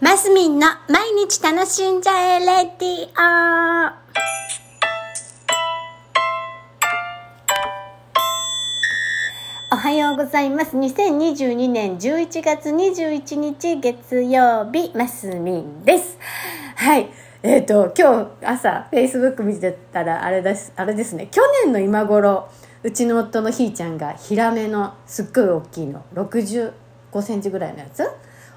マスミンの毎日楽しんじゃえレディオおはようございます。2022年11月21日月曜日、マスミンです。はい。えっ、と、今日朝、Facebook 見てたら、あれです、あれですね、去年の今頃、うちの夫のひーちゃんがヒラメのすっごい大きいの、65センチぐらいのやつ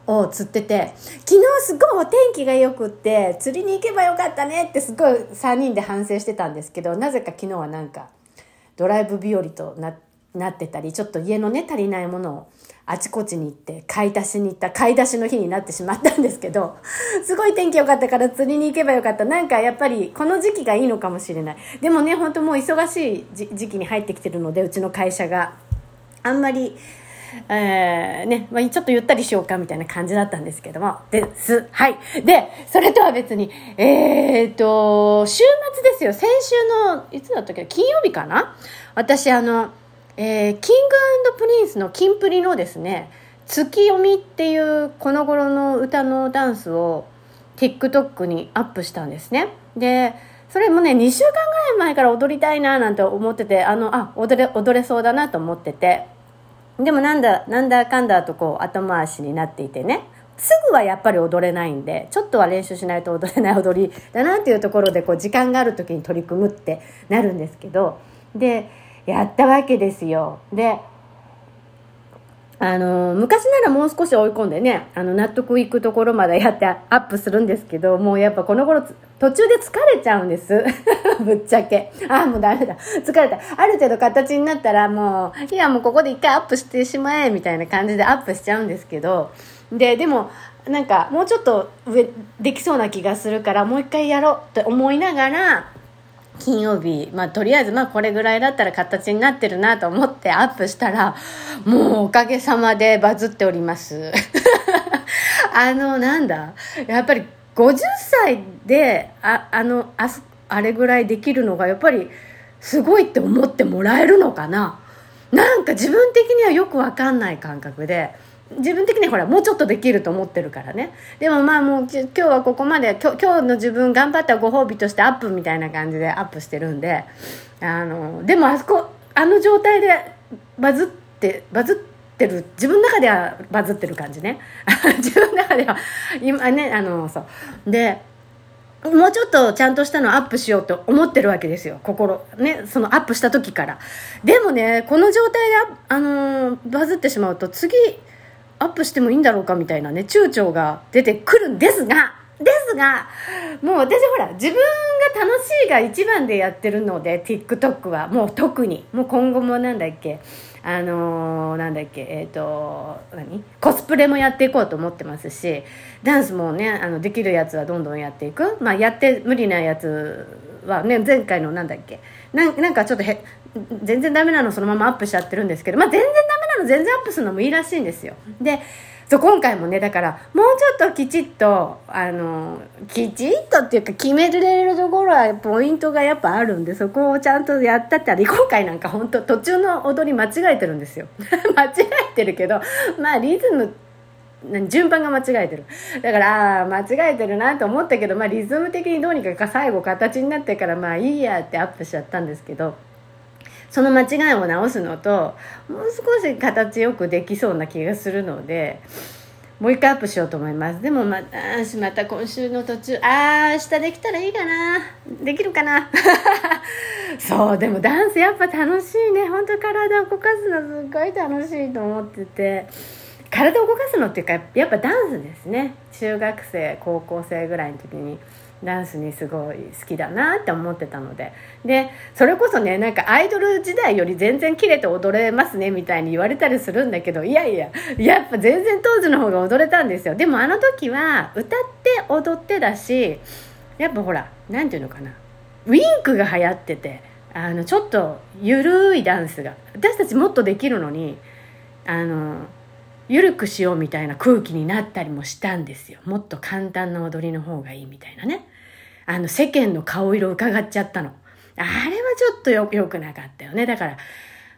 を釣ってて、昨日すごいお天気が良くって、釣りに行けばよかったねってすごい3人で反省してたんですけど、なぜか昨日はなんか、ドライブ日和とななってたりちょっと家のね足りないものをあちこちに行って買い出しに行った買い出しの日になってしまったんですけど すごい天気良かったから釣りに行けばよかった。なんかやっぱりこの時期がいいのかもしれない。でもね本当もう忙しい時期に入ってきてるのでうちの会社が。あんまりえーね、まあ、ちょっとゆったりしようかみたいな感じだったんですけども。です。はい。で、それとは別に、えーと、週末ですよ。先週の、いつだったっけ金曜日かな？私、あの、えーキングプリンスのキンプリのですね、ツキヨミっていうこの頃の歌のダンスを TikTok にアップしたんですね。で、それもね、2週間ぐらい前から踊りたいななんて思ってて、あの、あ、踊れ、踊れそうだなと思ってて、でもなんだ、なんだかんだとこう後回しになっていてね、すぐはやっぱり踊れないんで、ちょっとは練習しないと踊れない踊りだなっていうところで、こう時間がある時に取り組むってなるんですけど、で、やったわけですよ。で、あの昔ならもう少し追い込んでねあの納得いくところまでやってアップするんですけどもうやっぱこの頃途中で疲れちゃうんです。ぶっちゃけ。ああもうダメだ。疲れた。ある程度形になったらもういやもうここで一回アップしてしまえみたいな感じでアップしちゃうんですけど。ででもなんかもうちょっと上できそうな気がするからもう一回やろうって思いながら金曜日、まあ、とりあえず、まあ、これぐらいだったら形になってるなと思ってアップしたら、もうおかげさまでバズっております。あの、なんだ、やっぱり50歳で、ああの、ああれぐらいできるのが、やっぱり、すごいって思ってもらえるのかななんか自分的にはよくわかんない感覚で、自分的にほらもうちょっとできると思ってるからね。でもまあもう今日はここまで今日の自分頑張ったご褒美としてアップみたいな感じでアップしてるんであのでもあそこあの状態でバズってバズってる自分の中ではバズってる感じね。自分の中では今ねあのそう。でもうちょっとちゃんとしたのアップしようと思ってるわけですよ。心。ねそのアップした時から。でもねこの状態であ、あのーバズってしまうと次アップしてもいいんだろうかみたいなね躊躇が出てくるんですがですがもう私ほら自分が楽しいが一番でやってるので TikTok は。もう特に。もう今後もなんだっけ。あのーなんだっけ。えっ、と何？コスプレもやっていこうと思ってますしダンスもねあのできるやつはどんどんやっていく。まあやって無理なやつはね前回のなんだっけ。なんかちょっとへ全然ダメなのそのままアップしちゃってるんですけどまあ全然全然アップするのもいいらしいんですよ。でそう今回もねだからもうちょっときちっとあのきちっとっていうか決めれるところはポイントがやっぱあるんでそこをちゃんとやったったり今回なんか本当途中の踊り間違えてるんですよ。間違えてるけどまあリズム順番が間違えてる。だからああ間違えてるなと思ったけど、まあ、リズム的にどうにか最後形になってからまあいいやってアップしちゃったんですけど。その間違いを直すのともう少し形よくできそうな気がするのでもう一回アップしようと思います。でもまたまた今週の途中ああ明日できたらいいかな。できるかな。そうでもダンスやっぱ楽しいね。本当体を動かすのすごい楽しいと思ってて。体を動かすのっていうかやっぱダンスですね。中学生高校生ぐらいの時に。ダンスにすごい好きだなって思ってたので。でそれこそねなんかアイドル時代より全然キレて踊れますねみたいに言われたりするんだけどいやいややっぱ全然当時の方が踊れたんですよ。でもあの時は歌って踊ってだしやっぱほら何ていうのかな。ウィンクが流行っててあのちょっとゆるいダンスが私たちもっとできるのにあの緩くしようみたいな空気になったりもしたんですよ。もっと簡単な踊りの方がいいみたいなね。あの世間の顔色伺っちゃったの。あれはちょっとよよくなかったよね。だから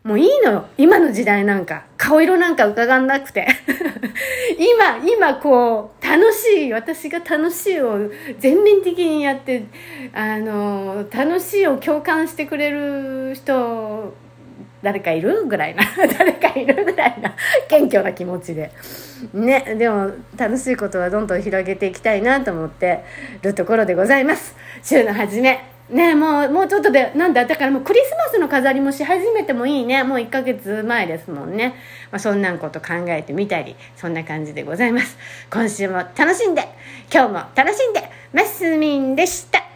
もういいの。よ今の時代なんか顔色なんか伺わなくて。今今こう楽しい私が楽しいを全面的にやってあの楽しいを共感してくれる人誰かいるぐらいな。誰かいるぐらいな。謙虚な気持ちで。ねでも楽しいことはどんどん広げていきたいなと思ってるところでございます。週の初め。ねもうもうちょっとでなんだだからもうクリスマスの飾りもし始めてもいいね。もう1ヶ月前ですもんね、まあ、そんなんこと考えてみたりそんな感じでございます。今週も楽しんで今日も楽しんでマスミンでした。